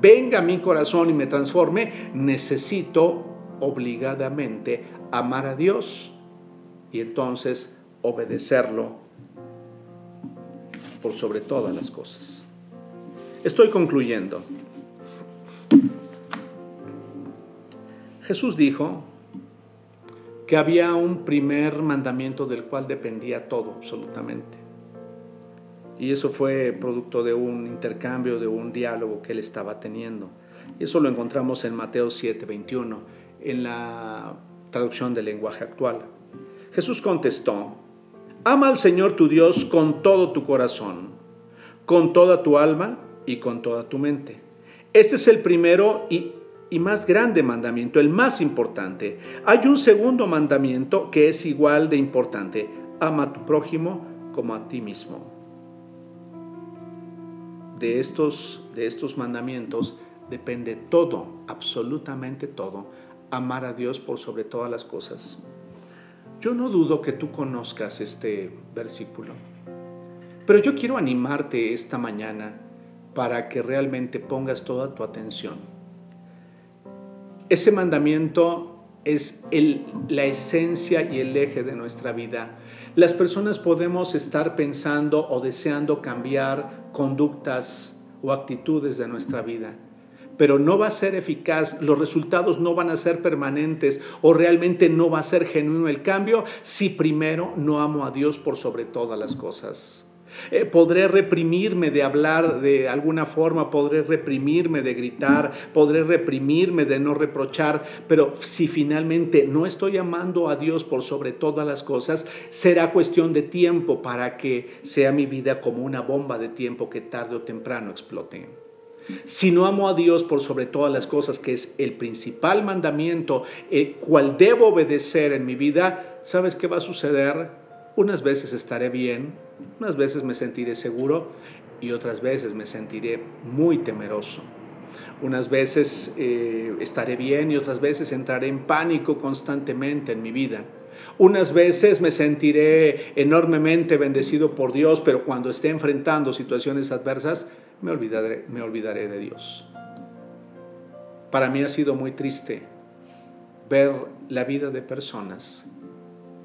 venga a mi corazón y me transforme, necesito obligadamente amar a Dios y entonces obedecerlo por sobre todas las cosas. Estoy concluyendo. Jesús dijo, que había un primer mandamiento del cual dependía todo, absolutamente. Y eso fue producto de un intercambio, de un diálogo que él estaba teniendo. Eso lo encontramos en Mateo 7, 21, en la traducción del lenguaje actual. Jesús contestó, ama al Señor tu Dios con todo tu corazón, con toda tu alma y con toda tu mente. Este es el primero y y más grande mandamiento, el más importante. Hay un segundo mandamiento que es igual de importante. Ama a tu prójimo como a ti mismo. De estos, de estos mandamientos depende todo, absolutamente todo. Amar a Dios por sobre todas las cosas. Yo no dudo que tú conozcas este versículo, pero yo quiero animarte esta mañana para que realmente pongas toda tu atención ese mandamiento es la esencia y el eje de nuestra vida. Las personas podemos estar pensando o deseando cambiar conductas o actitudes de nuestra vida, pero no va a ser eficaz, los resultados no van a ser permanentes o realmente no va a ser genuino el cambio si primero no amo a Dios por sobre todas las cosas. Eh, podré reprimirme de hablar de alguna forma, podré reprimirme de gritar, podré reprimirme de no reprochar, pero si finalmente no estoy amando a Dios por sobre todas las cosas, será cuestión de tiempo para que sea mi vida como una bomba de tiempo que tarde o temprano explote. Si no amo a Dios por sobre todas las cosas, que es el principal mandamiento, el cual debo obedecer en mi vida, ¿sabes qué va a suceder? Unas veces estaré bien, unas veces me sentiré seguro y otras veces me sentiré muy temeroso. Unas veces eh, estaré bien y otras veces entraré en pánico constantemente en mi vida. Unas veces me sentiré enormemente bendecido por Dios, pero cuando esté enfrentando situaciones adversas, me olvidaré, me olvidaré de Dios. Para mí ha sido muy triste ver la vida de personas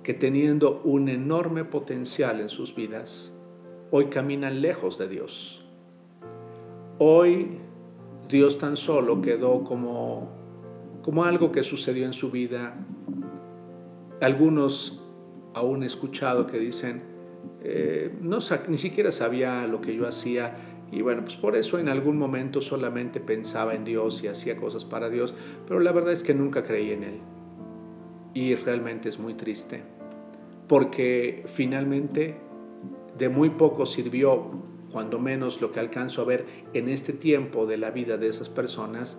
que teniendo un enorme potencial en sus vidas, hoy caminan lejos de Dios. Hoy Dios tan solo quedó como, como algo que sucedió en su vida. Algunos aún he escuchado que dicen, eh, no, ni siquiera sabía lo que yo hacía y bueno, pues por eso en algún momento solamente pensaba en Dios y hacía cosas para Dios, pero la verdad es que nunca creí en Él. Y realmente es muy triste porque finalmente de muy poco sirvió, cuando menos lo que alcanzo a ver en este tiempo de la vida de esas personas,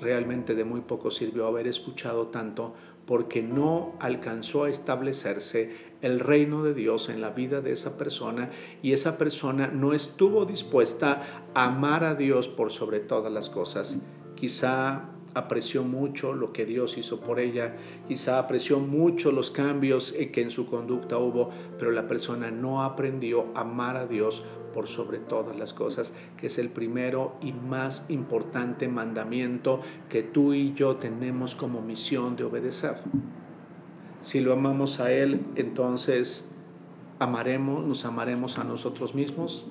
realmente de muy poco sirvió haber escuchado tanto porque no alcanzó a establecerse el reino de Dios en la vida de esa persona y esa persona no estuvo dispuesta a amar a Dios por sobre todas las cosas. Quizá apreció mucho lo que Dios hizo por ella, quizá apreció mucho los cambios que en su conducta hubo, pero la persona no aprendió a amar a Dios por sobre todas las cosas, que es el primero y más importante mandamiento que tú y yo tenemos como misión de obedecer. Si lo amamos a Él, entonces amaremos, nos amaremos a nosotros mismos,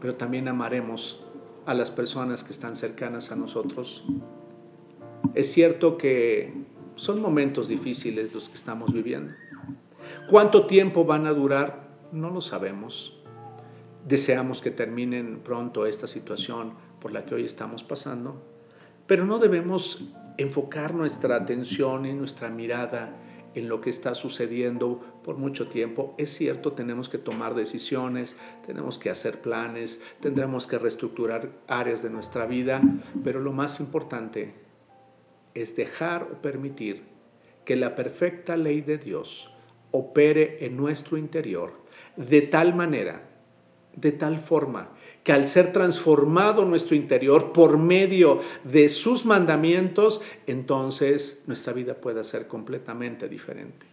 pero también amaremos a las personas que están cercanas a nosotros es cierto que son momentos difíciles los que estamos viviendo. ¿Cuánto tiempo van a durar? No lo sabemos. Deseamos que terminen pronto esta situación por la que hoy estamos pasando, pero no debemos enfocar nuestra atención y nuestra mirada en lo que está sucediendo por mucho tiempo. Es cierto, tenemos que tomar decisiones, tenemos que hacer planes, tendremos que reestructurar áreas de nuestra vida, pero lo más importante es dejar o permitir que la perfecta ley de Dios opere en nuestro interior de tal manera, de tal forma, que al ser transformado nuestro interior por medio de sus mandamientos, entonces nuestra vida pueda ser completamente diferente.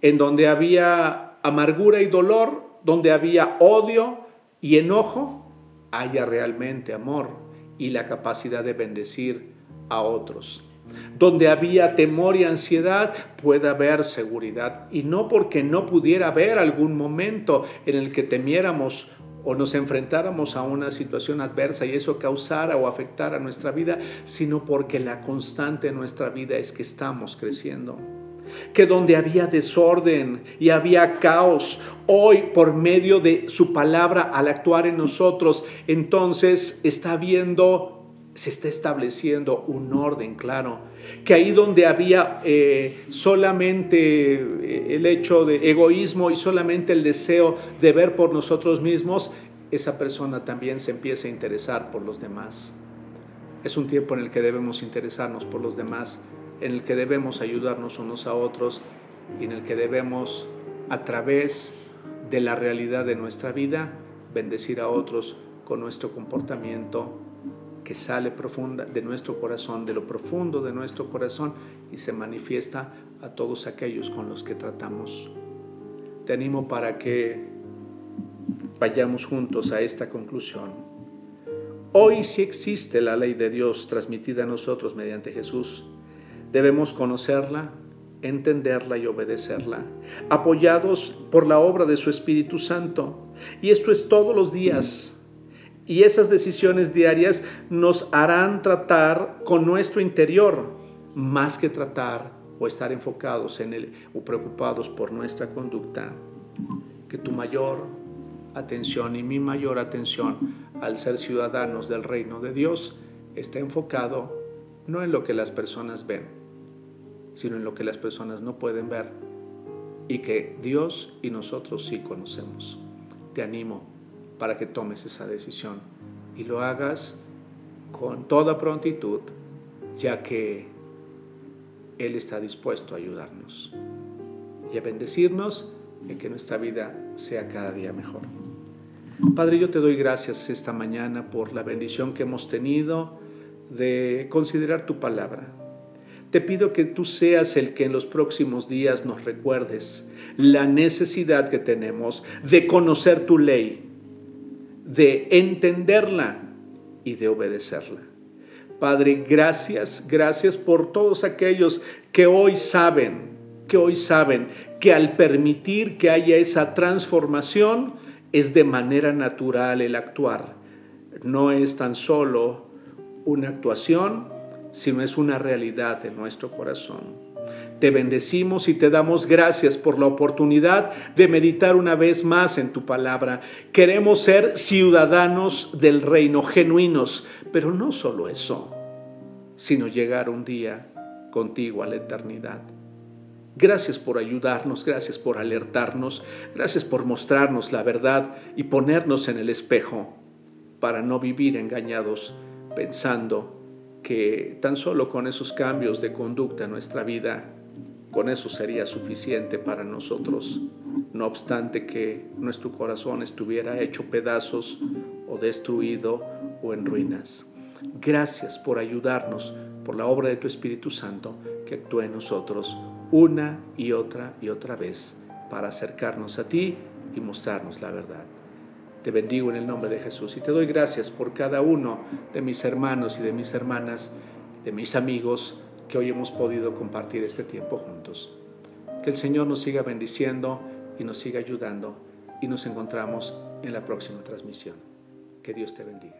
En donde había amargura y dolor, donde había odio y enojo, haya realmente amor y la capacidad de bendecir a otros. Donde había temor y ansiedad, puede haber seguridad. Y no porque no pudiera haber algún momento en el que temiéramos o nos enfrentáramos a una situación adversa y eso causara o afectara nuestra vida, sino porque la constante en nuestra vida es que estamos creciendo. Que donde había desorden y había caos, hoy por medio de su palabra al actuar en nosotros, entonces está habiendo se está estableciendo un orden claro, que ahí donde había eh, solamente eh, el hecho de egoísmo y solamente el deseo de ver por nosotros mismos, esa persona también se empieza a interesar por los demás. Es un tiempo en el que debemos interesarnos por los demás, en el que debemos ayudarnos unos a otros y en el que debemos, a través de la realidad de nuestra vida, bendecir a otros con nuestro comportamiento sale profunda de nuestro corazón, de lo profundo de nuestro corazón y se manifiesta a todos aquellos con los que tratamos. Te animo para que vayamos juntos a esta conclusión. Hoy sí existe la ley de Dios transmitida a nosotros mediante Jesús. Debemos conocerla, entenderla y obedecerla, apoyados por la obra de su Espíritu Santo. Y esto es todos los días y esas decisiones diarias nos harán tratar con nuestro interior más que tratar o estar enfocados en él o preocupados por nuestra conducta. Que tu mayor atención y mi mayor atención al ser ciudadanos del reino de Dios esté enfocado no en lo que las personas ven, sino en lo que las personas no pueden ver y que Dios y nosotros sí conocemos. Te animo para que tomes esa decisión y lo hagas con toda prontitud, ya que Él está dispuesto a ayudarnos y a bendecirnos a que nuestra vida sea cada día mejor. Padre, yo te doy gracias esta mañana por la bendición que hemos tenido de considerar tu palabra. Te pido que tú seas el que en los próximos días nos recuerdes la necesidad que tenemos de conocer tu ley, de entenderla y de obedecerla. Padre, gracias, gracias por todos aquellos que hoy saben, que hoy saben que al permitir que haya esa transformación es de manera natural el actuar. No es tan solo una actuación, sino es una realidad de nuestro corazón. Te bendecimos y te damos gracias por la oportunidad de meditar una vez más en tu palabra. Queremos ser ciudadanos del reino, genuinos, pero no solo eso, sino llegar un día contigo a la eternidad. Gracias por ayudarnos, gracias por alertarnos, gracias por mostrarnos la verdad y ponernos en el espejo para no vivir engañados pensando que tan solo con esos cambios de conducta en nuestra vida con eso sería suficiente para nosotros, no obstante que nuestro corazón estuviera hecho pedazos o destruido o en ruinas. Gracias por ayudarnos, por la obra de tu Espíritu Santo que actúa en nosotros una y otra y otra vez para acercarnos a ti y mostrarnos la verdad. Te bendigo en el nombre de Jesús y te doy gracias por cada uno de mis hermanos y de mis hermanas, de mis amigos, que hoy hemos podido compartir este tiempo juntos. Que el Señor nos siga bendiciendo y nos siga ayudando y nos encontramos en la próxima transmisión. Que Dios te bendiga.